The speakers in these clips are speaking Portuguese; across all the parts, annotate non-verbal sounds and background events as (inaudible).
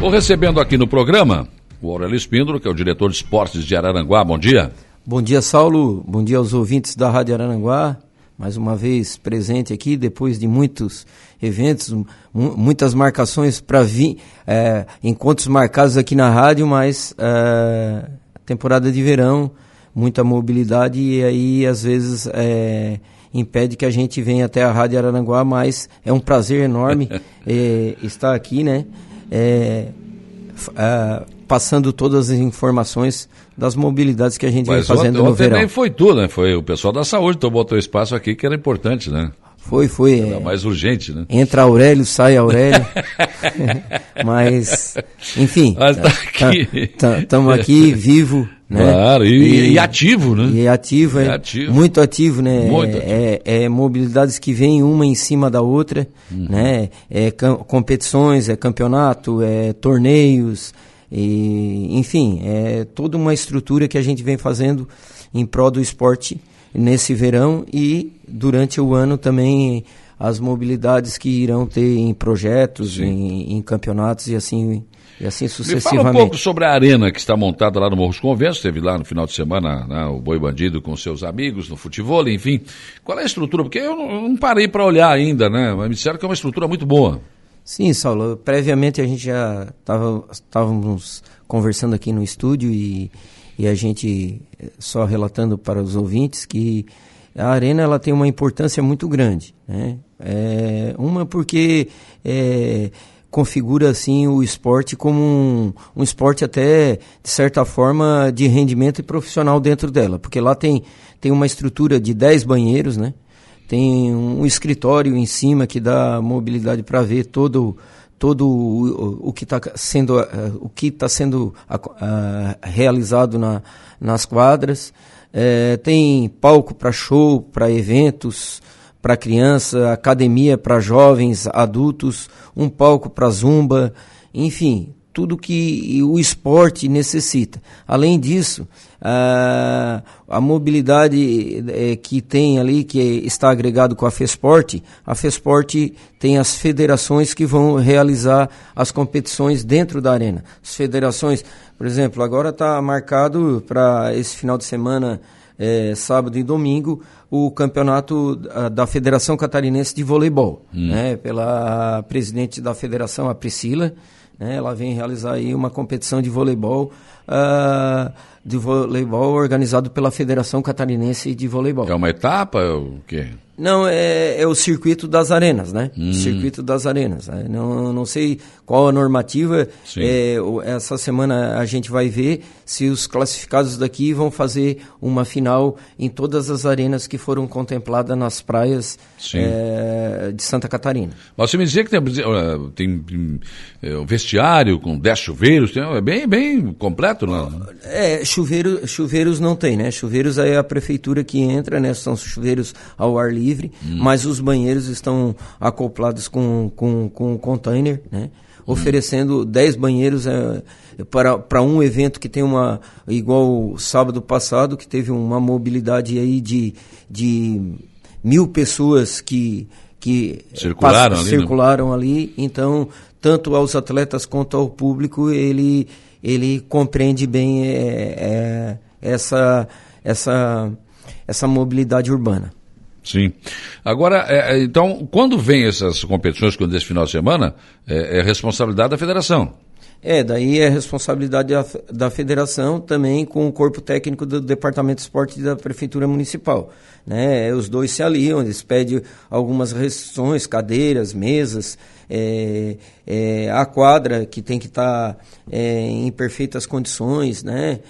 Vou recebendo aqui no programa o Aurélio Espíndola, que é o diretor de esportes de Araranguá. Bom dia. Bom dia, Saulo. Bom dia aos ouvintes da Rádio Araranguá. Mais uma vez presente aqui, depois de muitos eventos, muitas marcações para vir, é, encontros marcados aqui na rádio, mas é, temporada de verão, muita mobilidade e aí às vezes é, impede que a gente venha até a Rádio Araranguá, mas é um prazer enorme é, (laughs) estar aqui, né? É, é, passando todas as informações das mobilidades que a gente Mas vem fazendo ontem, no verão. também foi tudo, né? Foi o pessoal da saúde tomou teu espaço aqui que era importante, né? Foi, foi. Era é, mais urgente, né? Entra Aurélio, sai Aurélio. (laughs) (laughs) Mas, enfim. Mas tá aqui. Estamos aqui, vivo, né? Claro, e, e, ativo, né? E ativo, é, é ativo. muito ativo, né? Muito ativo. É, é, mobilidades que vêm uma em cima da outra, uhum. né? É competições, é campeonato, é torneios, e, enfim, é toda uma estrutura que a gente vem fazendo em prol do esporte nesse verão e durante o ano também as mobilidades que irão ter em projetos, em, em, campeonatos e assim, e assim sucessivamente. Me fala um pouco sobre a arena que está montada lá no Morros Conventos, teve lá no final de semana né, o Boi Bandido com seus amigos no futebol, enfim. Qual é a estrutura? Porque eu não, eu não parei para olhar ainda, né? Mas me disseram que é uma estrutura muito boa. Sim, Saulo. Previamente a gente já estava estávamos conversando aqui no estúdio e, e a gente eh, só relatando para os ouvintes que a arena ela tem uma importância muito grande, né? É, uma porque é, configura assim o esporte como um, um esporte até de certa forma de rendimento e profissional dentro dela, porque lá tem tem uma estrutura de 10 banheiros, né? tem um escritório em cima que dá mobilidade para ver todo todo o, o que está sendo o que está sendo uh, realizado na, nas quadras. Uh, tem palco para show para eventos para criança academia para jovens adultos um palco para zumba enfim tudo que o esporte necessita. Além disso, a, a mobilidade é, que tem ali, que está agregado com a FESPORT, a FESPORT tem as federações que vão realizar as competições dentro da arena. As federações, por exemplo, agora está marcado para esse final de semana, é, sábado e domingo, o campeonato da Federação Catarinense de Voleibol, hum. né, pela presidente da federação, a Priscila, né? Ela vem realizar aí uma competição de voleibol, uh, de voleibol organizado pela Federação Catarinense de Voleibol. É uma etapa? O quê? Não, é, é o circuito das arenas, né? Hum. Circuito das arenas. Né? Não, não sei qual a normativa. É, essa semana a gente vai ver se os classificados daqui vão fazer uma final em todas as arenas que foram contempladas nas praias é, de Santa Catarina. Mas você me dizia que tem, tem é, um vestiário com 10 chuveiros, tem, é bem, bem completo, não? É, chuveiro, chuveiros não tem, né? Chuveiros aí é a prefeitura que entra, né? São chuveiros ao ar livre hum. mas os banheiros estão acoplados com, com, com um container, né? Hum. Oferecendo 10 banheiros é, para, para um evento que tem uma. igual sábado passado, que teve uma mobilidade aí de, de mil pessoas que, que circularam, ali, né? circularam ali. Então, tanto aos atletas quanto ao público, ele, ele compreende bem é, é, essa, essa, essa mobilidade urbana. Sim. Agora, é, é, então, quando vem essas competições, quando esse final de semana, é, é responsabilidade da federação. É, daí é responsabilidade da, da federação também com o corpo técnico do Departamento de Esporte da Prefeitura Municipal. Né? Os dois se aliam, eles pedem algumas restrições, cadeiras, mesas, é, é, a quadra que tem que estar tá, é, em perfeitas condições, né?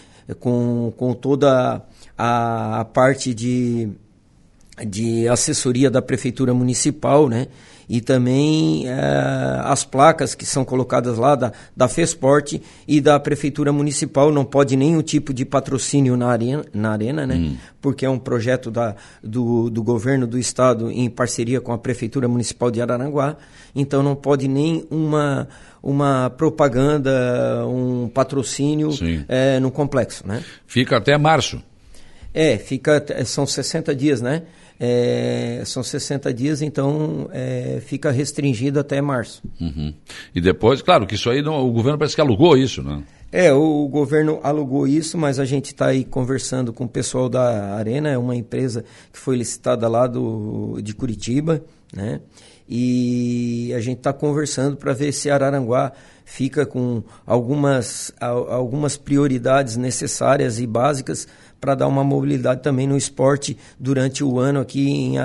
com, com toda a, a parte de de assessoria da prefeitura municipal, né? E também é, as placas que são colocadas lá da, da FESPORT e da prefeitura municipal. Não pode nenhum tipo de patrocínio na arena, na arena né? Hum. Porque é um projeto da, do, do governo do estado em parceria com a prefeitura municipal de Araranguá. Então não pode nem uma uma propaganda, um patrocínio é, no complexo, né? Fica até março. É, fica, são 60 dias, né? É, são 60 dias, então é, fica restringido até março. Uhum. E depois, claro, que isso aí não, o governo parece que alugou isso, né? É, o governo alugou isso, mas a gente está aí conversando com o pessoal da Arena, é uma empresa que foi licitada lá do, de Curitiba, né? E a gente está conversando para ver se Araranguá fica com algumas, algumas prioridades necessárias e básicas para dar uma mobilidade também no esporte durante o ano aqui em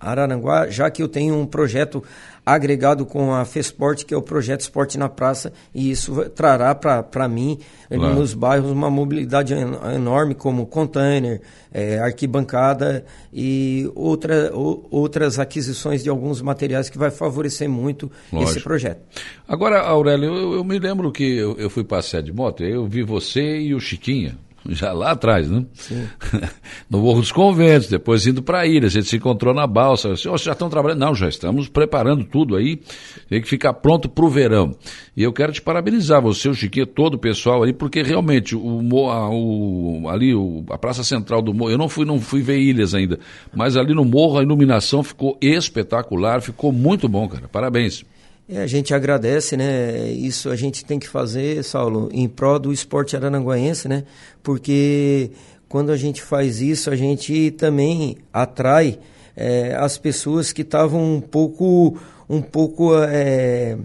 Araranguá, já que eu tenho um projeto agregado com a FESPORT, que é o projeto Esporte na Praça, e isso trará para mim, claro. nos bairros, uma mobilidade enorme, como container, é, arquibancada e outra, o, outras aquisições de alguns materiais que vai favorecer muito Lógico. esse projeto. Agora, Aurélio, eu, eu me lembro que eu, eu fui passear de moto, eu vi você e o Chiquinha, já lá atrás, né? Sim. (laughs) no Morro dos Conventos, depois indo para a ilha, a gente se encontrou na balsa, assim, oh, já estão trabalhando? Não, já estamos preparando tudo aí, tem que ficar pronto para o verão. E eu quero te parabenizar, você, o Chiquinho, todo o pessoal aí, porque realmente o, a, o ali o, a Praça Central do Morro, eu não fui, não fui ver ilhas ainda, mas ali no Morro a iluminação ficou espetacular, ficou muito bom, cara, parabéns. É, a gente agradece, né? Isso a gente tem que fazer, Saulo, em prol do esporte arananguaense, né? Porque quando a gente faz isso, a gente também atrai é, as pessoas que estavam um pouco, um pouco é,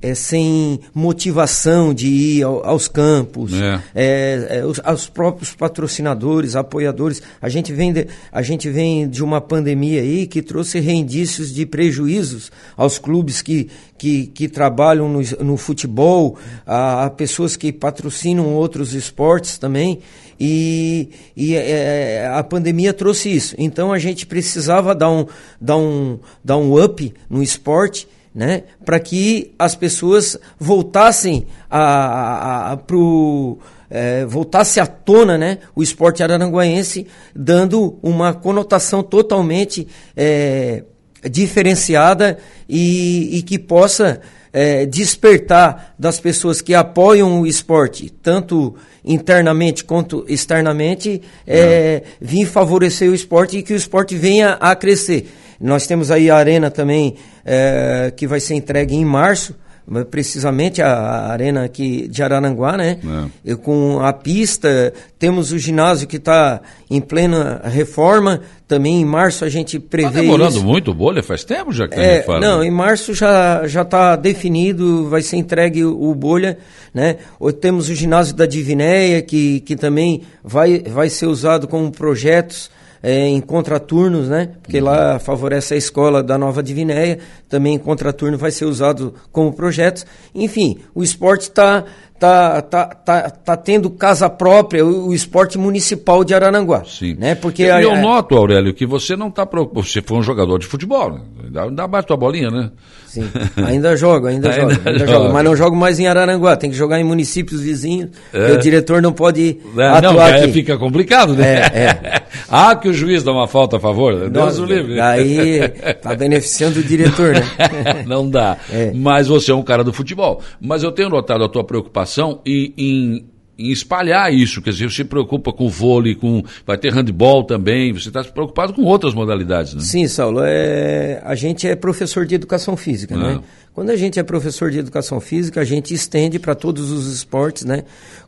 é, sem motivação de ir ao, aos campos, é. É, é os, aos próprios patrocinadores, apoiadores. A gente, vem de, a gente vem de uma pandemia aí que trouxe rendícios de prejuízos aos clubes que, que, que trabalham no, no futebol, a, a, pessoas que patrocinam outros esportes também. E, e é, a pandemia trouxe isso. Então a gente precisava dar um, dar um, dar um up no esporte né? para que as pessoas voltassem a, a, a pro, é, voltasse à tona né? o esporte araranguaense, dando uma conotação totalmente é, diferenciada e, e, que possa é, despertar das pessoas que apoiam o esporte, tanto internamente quanto externamente, é, vir favorecer o esporte e que o esporte venha a crescer. Nós temos aí a arena também é, que vai ser entregue em março, precisamente a, arena aqui de Araranguá, né? É. com a pista, temos o ginásio que está em plena reforma. Também em março a gente prevê. Está demorando isso. muito, bolha? Faz tempo já que está é, reforma. Não, em março já já está definido, vai ser entregue o, o bolha, né? Temos o ginásio da Divinéia que, que também vai, vai ser usado como projetos é, em contraturnos, né? Porque uhum. lá favorece a escola da Nova Divinéia, também em contraturno vai ser usado como projetos. Enfim, o esporte está tá, tá, tá, tá tendo casa própria, o, o esporte municipal de Arananguá. Sim. Né? Porque eu, a, eu noto, Aurélio, que você não está preocupado. Você foi um jogador de futebol, né? Dá, dá mais tua bolinha, né? Sim. Ainda jogo, ainda, ainda jogo. Ainda jogo. Mas não jogo mais em Araranguá, tem que jogar em municípios vizinhos, é. o diretor não pode é, atuar não, aqui. fica complicado, né? É, é. (laughs) ah, que o juiz dá uma falta a favor. Deus o livre. Aí (laughs) tá beneficiando o diretor, né? não dá. É. Mas você é um cara do futebol. Mas eu tenho notado a tua preocupação em, em em espalhar isso, quer dizer, você se preocupa com o vôlei, com vai ter handball também, você está preocupado com outras modalidades, né? Sim, Saulo, é, a gente é professor de educação física, né? Ah. Quando a gente é professor de educação física, a gente estende para todos os esportes, né?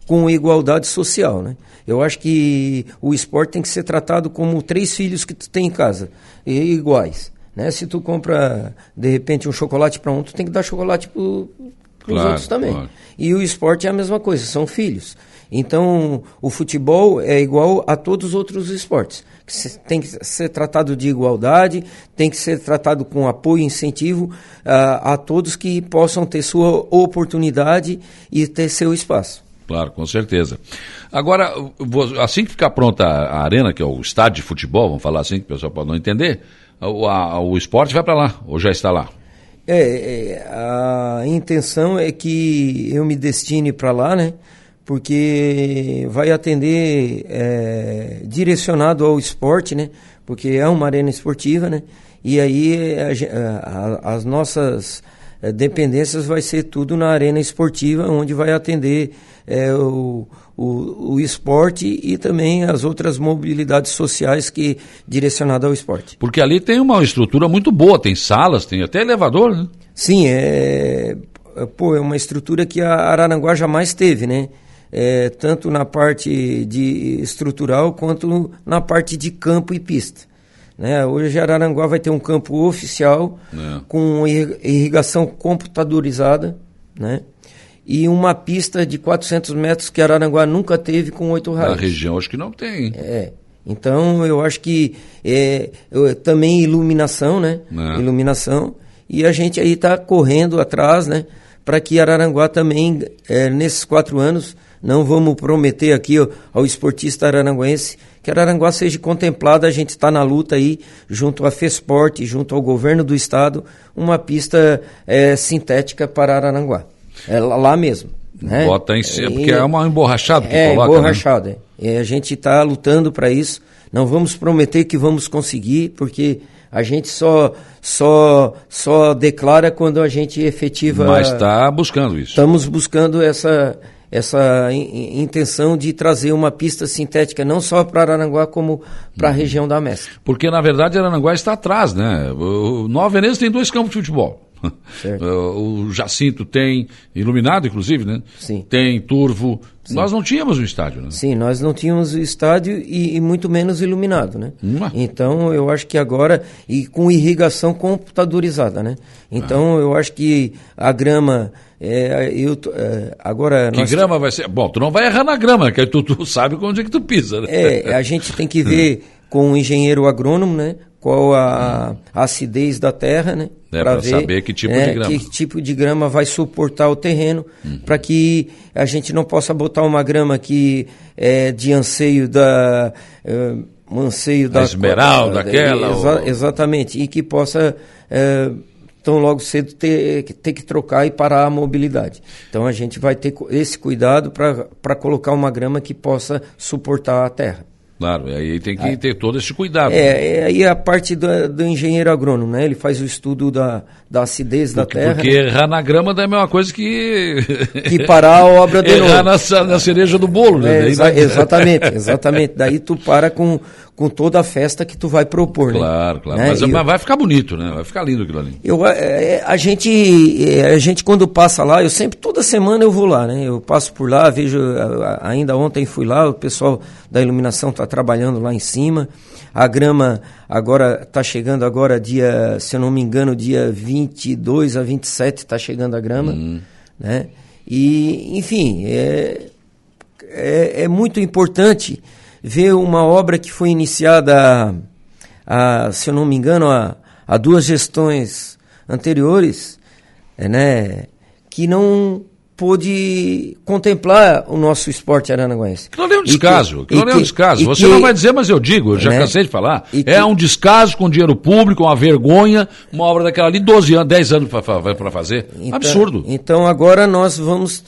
Com igualdade social, né? Eu acho que o esporte tem que ser tratado como três filhos que tu tem em casa, e iguais. Né? Se tu compra, de repente, um chocolate para um, tu tem que dar chocolate para para os claro, outros também. Claro. E o esporte é a mesma coisa, são filhos. Então, o futebol é igual a todos os outros esportes. Tem que ser tratado de igualdade, tem que ser tratado com apoio e incentivo uh, a todos que possam ter sua oportunidade e ter seu espaço. Claro, com certeza. Agora, assim que ficar pronta a arena, que é o estádio de futebol, vamos falar assim, que o pessoal pode não entender, o, a, o esporte vai para lá, ou já está lá? É, é, a intenção é que eu me destine para lá, né? Porque vai atender é, direcionado ao esporte, né? Porque é uma arena esportiva, né? E aí a, a, as nossas é, dependências vai ser tudo na arena esportiva, onde vai atender é, o, o, o esporte e também as outras mobilidades sociais que direcionada ao esporte. Porque ali tem uma estrutura muito boa, tem salas, tem até elevador, né? Sim, é, pô, é uma estrutura que a Araranguá jamais teve, né? É, tanto na parte de estrutural quanto na parte de campo e pista. Né? Hoje Araranguá vai ter um campo oficial é. com irrigação computadorizada, né? E uma pista de 400 metros que Araranguá nunca teve com oito raios. Na região acho que não tem. É. Então eu acho que é, eu, também iluminação, né? É. Iluminação. E a gente aí está correndo atrás, né? Para que Araranguá também, é, nesses quatro anos, não vamos prometer aqui ao, ao esportista araranguense que Araranguá seja contemplado. A gente está na luta aí, junto à FESPORT, junto ao governo do estado, uma pista é, sintética para Araranguá. É lá mesmo. Né? Bota em cima, porque é uma emborrachada que é, coloca. Né? Emborrachada. Né? E a gente está lutando para isso. Não vamos prometer que vamos conseguir, porque a gente só só só declara quando a gente efetiva. Mas está buscando isso. Estamos buscando essa essa in, intenção de trazer uma pista sintética não só para Arananguá como para a uhum. região da Mestre. Porque na verdade Arananguá está atrás, né? O Nova Veneza tem dois campos de futebol. O Jacinto tem, iluminado inclusive, né? Sim. Tem Turvo. Sim. Nós não tínhamos um estádio, né? Sim, nós não tínhamos o estádio e, e muito menos iluminado, né? Hum. Então eu acho que agora, e com irrigação computadorizada, né? Então ah. eu acho que a grama. É, eu, é, agora que nós... grama vai ser? Bom, tu não vai errar na grama, que tu, tu sabe onde é que tu pisa, né? É, a gente tem que ver (laughs) com o engenheiro agrônomo, né? Qual a, a acidez da terra, né? É, para saber que tipo né, de grama. Que tipo de grama vai suportar o terreno, uhum. para que a gente não possa botar uma grama que é de anseio da. É, um anseio da. Esmeralda, daquela. Exa, ou... Exatamente, e que possa. É, tão logo cedo ter, ter que trocar e parar a mobilidade. Então a gente vai ter esse cuidado para colocar uma grama que possa suportar a terra. Claro, aí tem que ter todo esse cuidado. É, é aí a parte do, do, engenheiro agrônomo, né? Ele faz o estudo da, da acidez porque, da terra. Porque né? errar na grama é a mesma coisa que... (laughs) Que parar a obra de (laughs) errar novo. Na, na cereja do bolo, né? É, exa exatamente, exatamente. Daí tu para com com toda a festa que tu vai propor, né? Claro, claro. Né? Mas, mas, vai ficar bonito, né? Vai ficar lindo aquilo ali. Eu, é, é, a, gente, é, a gente, quando passa lá, eu sempre, toda semana eu vou lá, né? Eu passo por lá, vejo, ainda ontem fui lá, o pessoal da iluminação está trabalhando lá em cima. A grama agora está chegando agora dia, se eu não me engano, dia 22 a 27 está chegando a grama, hum. né? E, enfim, é, é, é muito importante ver uma obra que foi iniciada, a, se eu não me engano, há, há duas gestões anteriores, é, né, que não pôde contemplar o nosso esporte aranaguense. Que não é um descaso, que, que não é um descaso. Você que, não vai dizer, mas eu digo, eu já né? cansei de falar. é um descaso com dinheiro público, uma vergonha, uma obra daquela ali, 12 anos, 10 anos para fazer. Então, Absurdo. Então agora nós vamos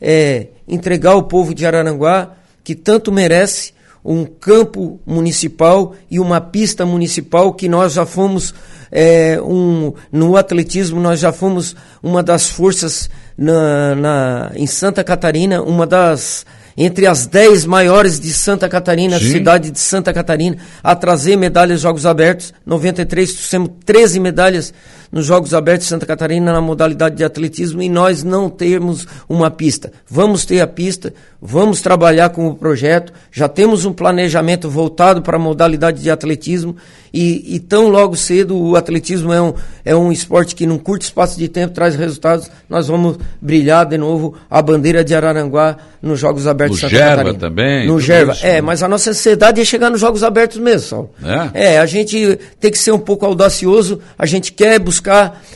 é, entregar ao povo de Araranguá, que tanto merece, um campo municipal e uma pista municipal que nós já fomos é, um, no atletismo nós já fomos uma das forças na, na, em Santa Catarina, uma das entre as dez maiores de Santa Catarina, Sim. cidade de Santa Catarina, a trazer medalhas Jogos Abertos. 93, trouxemos 13 medalhas nos Jogos Abertos de Santa Catarina na modalidade de atletismo e nós não temos uma pista. Vamos ter a pista, vamos trabalhar com o projeto, já temos um planejamento voltado para a modalidade de atletismo e, e, tão logo cedo o atletismo é um, é um esporte que num curto espaço de tempo traz resultados. Nós vamos brilhar de novo a bandeira de Araranguá nos Jogos Abertos de Santa Gerva Catarina. também. No Gerva, isso, é, né? mas a nossa ansiedade é chegar nos Jogos Abertos mesmo, Saulo. É? é, a gente tem que ser um pouco audacioso, a gente quer buscar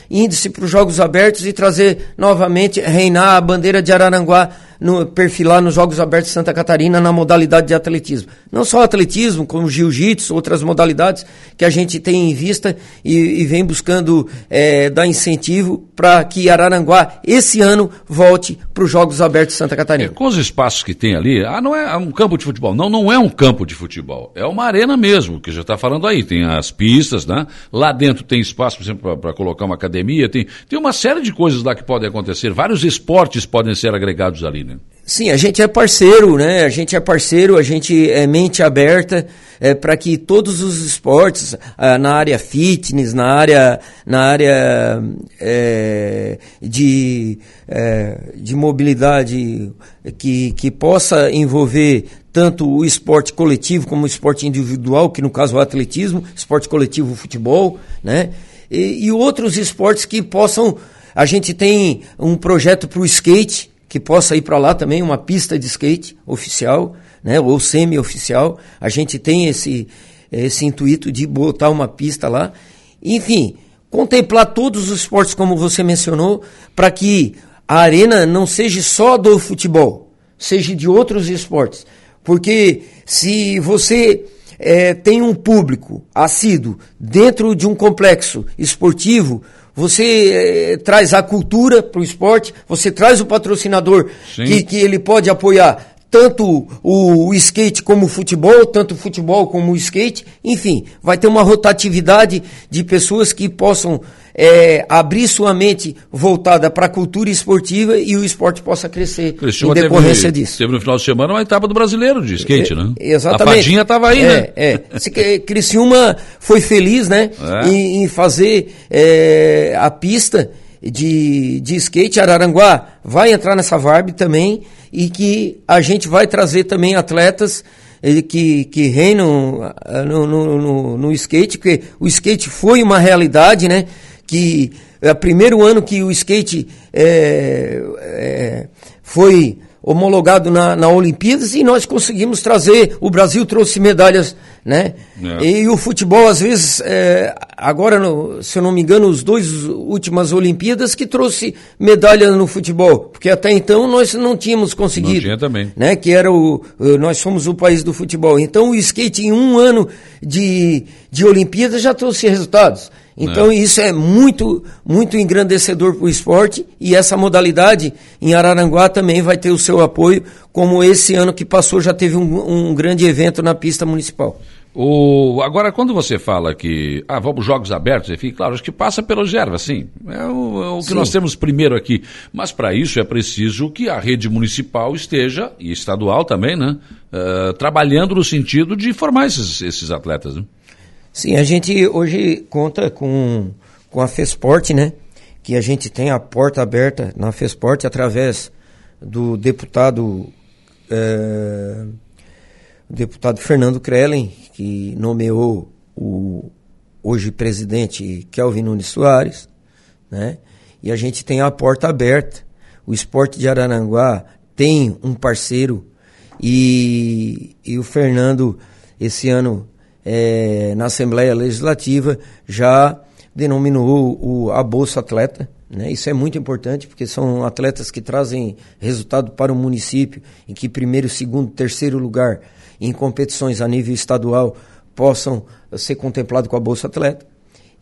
índice para os Jogos Abertos e trazer novamente, reinar a bandeira de Araranguá no, perfilar nos Jogos Abertos de Santa Catarina na modalidade de atletismo. Não só atletismo, como jiu-jitsu, outras modalidades que a gente tem em vista e, e vem buscando é, dar incentivo para que Araranguá, esse ano, volte para os Jogos Abertos de Santa Catarina. É, com os espaços que tem ali, ah, não é um campo de futebol. Não, não é um campo de futebol. É uma arena mesmo, que já está falando aí. Tem as pistas, né? Lá dentro tem espaço, por exemplo, para colocar uma academia. Tem, tem uma série de coisas lá que podem acontecer. Vários esportes podem ser agregados ali? Sim, a gente é parceiro, né? A gente é parceiro, a gente é mente aberta é, para que todos os esportes, na área fitness, na área, na área é, de, é, de mobilidade, que, que possa envolver tanto o esporte coletivo como o esporte individual, que no caso é o atletismo, esporte coletivo, o futebol, né? E, e outros esportes que possam. A gente tem um projeto para o skate que possa ir para lá também, uma pista de skate oficial, né, ou semi-oficial. A gente tem esse, esse intuito de botar uma pista lá. Enfim, contemplar todos os esportes, como você mencionou, para que a arena não seja só do futebol, seja de outros esportes. Porque se você é, tem um público assíduo dentro de um complexo esportivo, você eh, traz a cultura para o esporte, você traz o patrocinador que, que ele pode apoiar tanto o, skate como o futebol, tanto o futebol como o skate, enfim, vai ter uma rotatividade de pessoas que possam é, abrir sua mente voltada para a cultura esportiva e o esporte possa crescer em decorrência teve, disso. Teve no final de semana uma etapa do brasileiro de skate, é, né? Exatamente. A Fadinha estava aí, é, né? É. Criciúma foi feliz, né? (laughs) É. Em, em fazer é, a pista de, de skate. Araranguá vai entrar nessa VARB também e que a gente vai trazer também atletas que, que reinam ah, no, no, no, no skate, porque o skate foi uma realidade, né? que é o primeiro ano que o skate é, é, foi homologado na, na Olimpíadas e nós conseguimos trazer, o Brasil trouxe medalhas, né? É. E, o futebol, às vezes, é, agora, no, se eu não me engano, os dois últimas Olimpíadas que trouxe medalha no futebol, porque até então nós não tínhamos conseguido. Não tinha também. Né? Que era o, nós somos o país do futebol. Então o skate em um ano de, de Olimpíadas já trouxe resultados. Então é. isso é muito, muito engrandecedor para o esporte e essa modalidade em Araranguá também vai ter o seu apoio, como esse ano que passou já teve um, um grande evento na pista municipal. O, agora, quando você fala que ah, vamos jogos abertos, enfim, claro, acho que passa pela reserva, sim. É o, é o que sim. nós temos primeiro aqui. Mas para isso é preciso que a rede municipal esteja, e estadual também, né? Uh, trabalhando no sentido de formar esses, esses atletas. Né? Sim, a gente hoje conta com, com a FESPORT, né? Que a gente tem a porta aberta na FESPORT através do deputado, é, deputado Fernando Krellen, que nomeou o hoje presidente Kelvin Nunes Soares, né? E a gente tem a porta aberta. O esporte de Araranguá tem um parceiro e, e o Fernando esse ano é, na Assembleia Legislativa já denominou o, a Bolsa Atleta. Né? Isso é muito importante porque são atletas que trazem resultado para o município em que primeiro, segundo, terceiro lugar em competições a nível estadual possam ser contemplados com a Bolsa Atleta.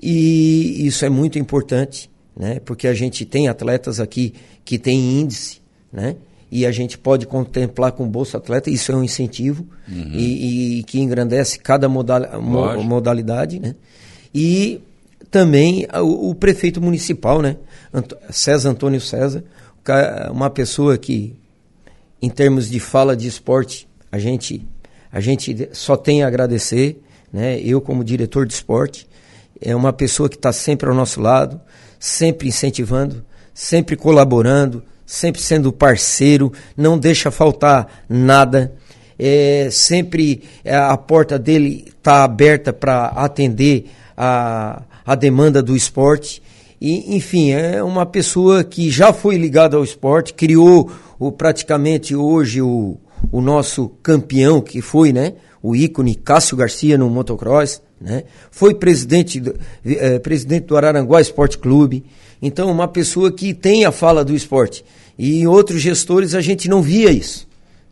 E isso é muito importante, né? porque a gente tem atletas aqui que têm índice, né? E a gente pode contemplar com Bolsa Atleta, isso é um incentivo uhum. e, e, que engrandece cada modal, mo, modalidade, né? E também o, o, prefeito municipal, né? César Antônio César, uma pessoa que, em termos de fala de esporte, a gente, a gente só tem a agradecer, né? Eu como diretor de esporte, é uma pessoa que está sempre ao nosso lado, sempre incentivando, sempre colaborando, sempre sendo parceiro, não deixa faltar nada. É, sempre é, a porta dele está aberta para atender a, a demanda do esporte. E, enfim, é uma pessoa que já foi ligada ao esporte, criou o, praticamente hoje o, o nosso campeão, que foi né, o ícone Cássio Garcia no motocross, né? foi presidente do, é, presidente do Araranguá Esporte Clube. Então, uma pessoa que tem a fala do esporte E em outros gestores a gente não via isso.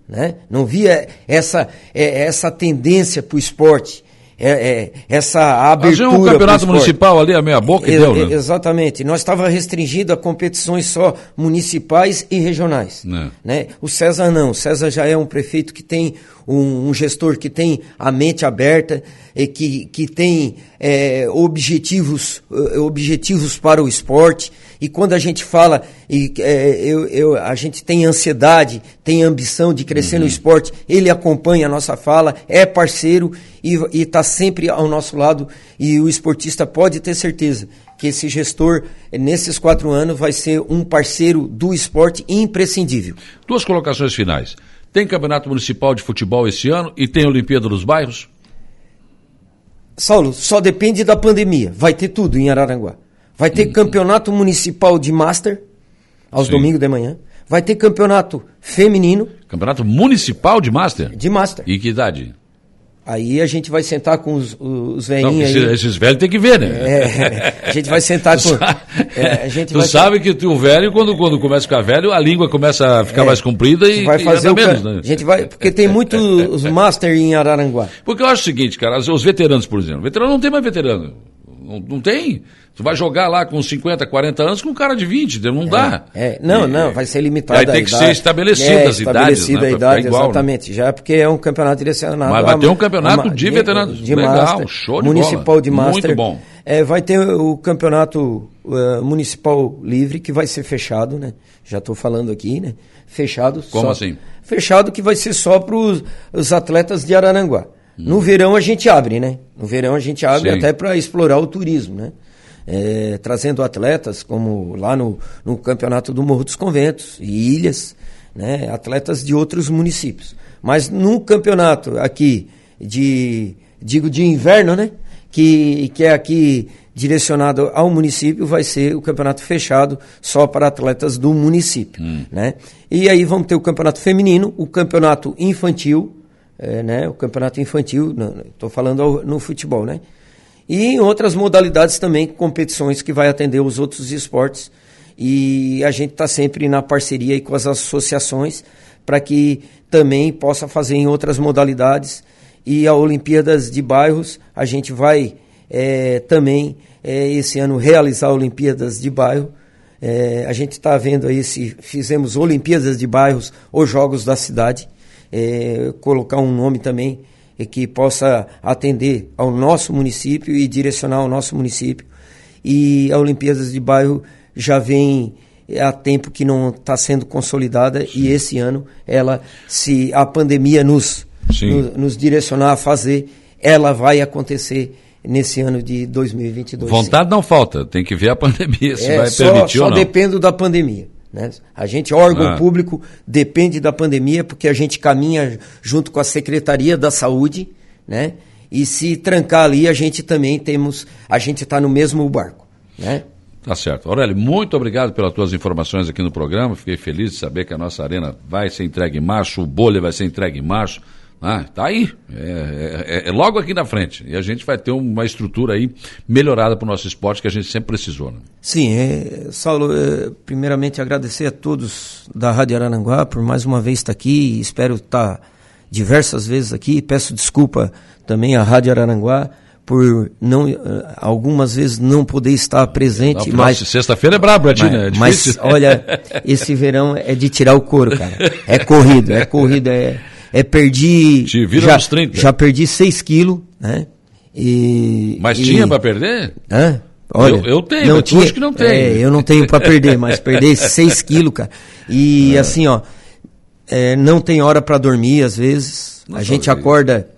Né? Não via essa, é, essa tendência para o esporte. É, é, essa abertura. Mas um campeonato municipal ali, a meia boca e deu, né? Exatamente. Nós estávamos restringido a competições só municipais e regionais. É. Né? O César não. O César já é um prefeito que tem um, um gestor que tem a mente aberta e que, que tem é, objetivos, eh, objetivos para o esporte. E quando a gente fala, e, é, eu, eu, a gente tem ansiedade, tem ambição de crescer uhum. no esporte, ele acompanha a nossa fala, é parceiro e está sempre ao nosso lado. E o esportista pode ter certeza que esse gestor, nesses quatro anos, vai ser um parceiro do esporte imprescindível. Duas colocações finais. Tem campeonato municipal de futebol esse ano e tem Olimpíada dos Bairros? Saulo, só depende da pandemia. Vai ter tudo em Araranguá. Vai ter hum. campeonato municipal de Master, aos Sim. domingos de manhã. Vai ter campeonato feminino. Campeonato municipal de Master? De Master. E que idade? Aí a gente vai sentar com os, os velhinhos aí. Esses velhos tem que ver, né? É, a gente vai sentar com. É, a gente tu vai sabe que o velho, quando, quando começa a ficar velho, a língua começa a ficar é, mais comprida e vai fazer e menos, né? A gente vai, porque tem muitos (laughs) master em Araranguá. Porque eu acho o seguinte, cara, os veteranos, por exemplo, veterano não tem mais veterano. Não, não tem. Tu vai jogar lá com 50, 40 anos com um cara de 20, não dá. É, é. Não, e, não, vai ser limitado. Aí tem que ser estabelecida é, as idades. Estabelecida né, a idade, igual, né? exatamente. Né? Já é porque é um campeonato direcionado. Mas vai ter um campeonato de, de veteranos. De Legal, master, show de municipal bola. de Master. Muito bom. É, vai ter o campeonato uh, municipal livre, que vai ser fechado, né? Já estou falando aqui, né? Fechado. Como só, assim? Fechado que vai ser só para os atletas de Araranguá. No verão a gente abre, né? No verão a gente abre Sim. até para explorar o turismo, né? É, trazendo atletas como lá no, no campeonato do Morro dos Conventos e Ilhas, né? Atletas de outros municípios. Mas no campeonato aqui de digo de inverno, né? Que, que é aqui direcionado ao município, vai ser o campeonato fechado só para atletas do município, hum. né? E aí vamos ter o campeonato feminino, o campeonato infantil, é, né, o campeonato infantil, estou falando no futebol, né? E em outras modalidades também, competições que vai atender os outros esportes. E a gente está sempre na parceria com as associações para que também possa fazer em outras modalidades. E a Olimpíadas de Bairros, a gente vai é, também é, esse ano realizar Olimpíadas de Bairro. É, a gente está vendo aí se fizemos Olimpíadas de Bairros ou Jogos da Cidade é, colocar um nome também é, que possa atender ao nosso município e direcionar ao nosso município. E a Olimpíadas de Bairro já vem é, há tempo que não está sendo consolidada Sim. e esse ano ela, se a pandemia nos, nos, nos direcionar a fazer, ela vai acontecer nesse ano de 2022. Vontade sim. não falta, tem que ver a (laughs) pandemia se é, vai só, permitir só ou não. Só depende da pandemia. Né? A gente, órgão ah. público, depende da pandemia, porque a gente caminha junto com a Secretaria da Saúde, né? E se trancar ali, a gente também temos, a gente está no mesmo barco, né? Tá certo. Aurélio, muito obrigado pelas tuas informações aqui no programa. Fiquei feliz de saber que a nossa arena vai ser entregue em março, o bolha vai ser entregue em março. Ah, tá aí, é, é, é, logo aqui na frente. E a gente vai ter uma estrutura aí melhorada para o nosso esporte que a gente sempre precisou. Né? Sim, é, Saulo, é, primeiramente agradecer a todos da Rádio Arananguá por mais uma vez estar aqui. Espero estar diversas vezes aqui. Peço desculpa também à Rádio Arananguá por não eh, algumas vezes não poder estar presente, não, mas sexta-feira é brabo, é, né? É mas olha, esse verão é de tirar o couro, cara. É corrido, é corrido, é é, perdi. Te vira já, nos 30. Já perdi 6 quilos, né? E, mas e, tinha para perder? Hã? Olha, eu, eu tenho, não tinha, acho que não tem. É, eu não tenho para perder, mas (laughs) perder 6 quilos, cara. E é. assim, ó, é, não tem hora para dormir às vezes. Não a gente acorda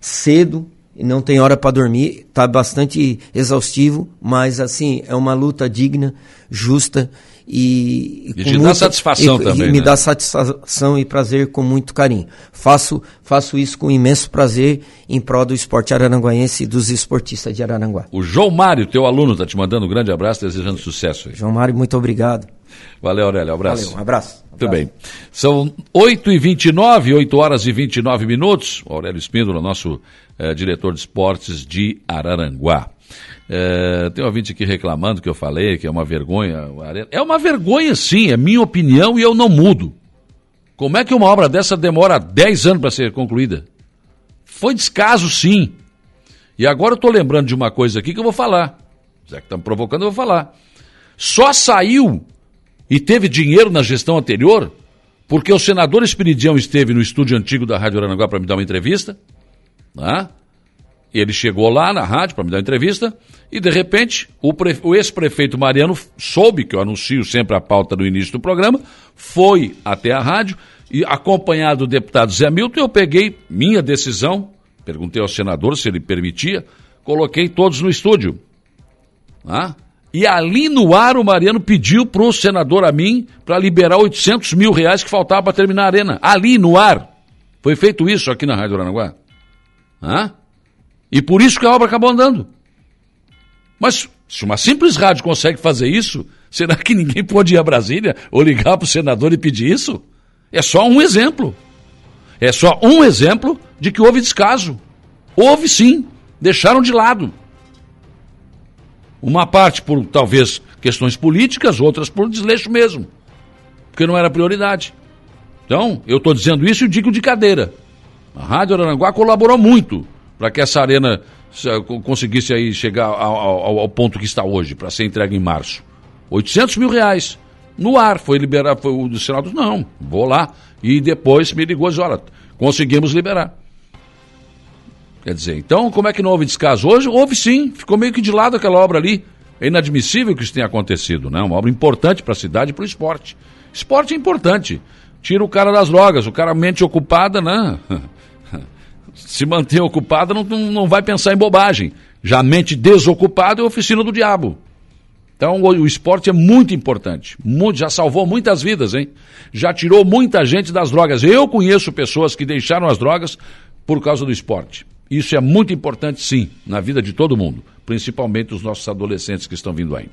cedo e não tem hora para dormir. Tá bastante exaustivo, mas assim, é uma luta digna, justa e, e te dá satisfação e, também. E me né? dá satisfação e prazer com muito carinho. Faço, faço isso com imenso prazer em prol do esporte araranguaense e dos esportistas de Araranguá. O João Mário, teu aluno, está te mandando um grande abraço, desejando sucesso. Aí. João Mário, muito obrigado. Valeu, Aurélio. Um abraço. Valeu, um abraço. Muito bem. São 8h29, 8 horas e 29 minutos. O Aurélio Espíndola, nosso eh, diretor de esportes de Araranguá. É, tem um ouvinte aqui reclamando que eu falei que é uma vergonha. É uma vergonha, sim, é minha opinião e eu não mudo. Como é que uma obra dessa demora 10 anos para ser concluída? Foi descaso, sim. E agora eu estou lembrando de uma coisa aqui que eu vou falar. Já que estão provocando, eu vou falar. Só saiu e teve dinheiro na gestão anterior porque o senador Espiridião esteve no estúdio antigo da Rádio Aranaguá para me dar uma entrevista. Né? Ele chegou lá na rádio para me dar uma entrevista e, de repente, o, o ex-prefeito Mariano soube, que eu anuncio sempre a pauta no início do programa, foi até a rádio e, acompanhado do deputado Zé Milton, eu peguei minha decisão, perguntei ao senador se ele permitia, coloquei todos no estúdio. Ah? E ali no ar o Mariano pediu para o senador a mim para liberar 800 mil reais que faltava para terminar a arena. Ali no ar. Foi feito isso aqui na Rádio Aranaguá. Ah? E por isso que a obra acabou andando. Mas se uma simples rádio consegue fazer isso, será que ninguém pode ir a Brasília ou ligar para o senador e pedir isso? É só um exemplo. É só um exemplo de que houve descaso. Houve sim. Deixaram de lado. Uma parte por talvez questões políticas, outras por desleixo mesmo. Porque não era prioridade. Então, eu estou dizendo isso e digo de cadeira. A Rádio Aranguá colaborou muito para que essa arena conseguisse aí chegar ao, ao, ao ponto que está hoje, para ser entregue em março. 800 mil reais. No ar, foi liberar, foi o do Senado, não, vou lá. E depois me ligou e disse, olha, conseguimos liberar. Quer dizer, então, como é que não houve descaso hoje? Houve sim, ficou meio que de lado aquela obra ali. É inadmissível que isso tenha acontecido, né? Uma obra importante para a cidade e para o esporte. Esporte é importante. Tira o cara das drogas, o cara mente ocupada, né? (laughs) se manter ocupada, não, não vai pensar em bobagem. Já mente desocupada é oficina do diabo. Então o, o, esporte é muito importante. Muito, já salvou muitas vidas, hein? Já tirou muita gente das drogas. Eu conheço pessoas que deixaram as drogas por causa do esporte. Isso é muito importante, sim, na vida de todo mundo, principalmente os nossos adolescentes que estão vindo aí.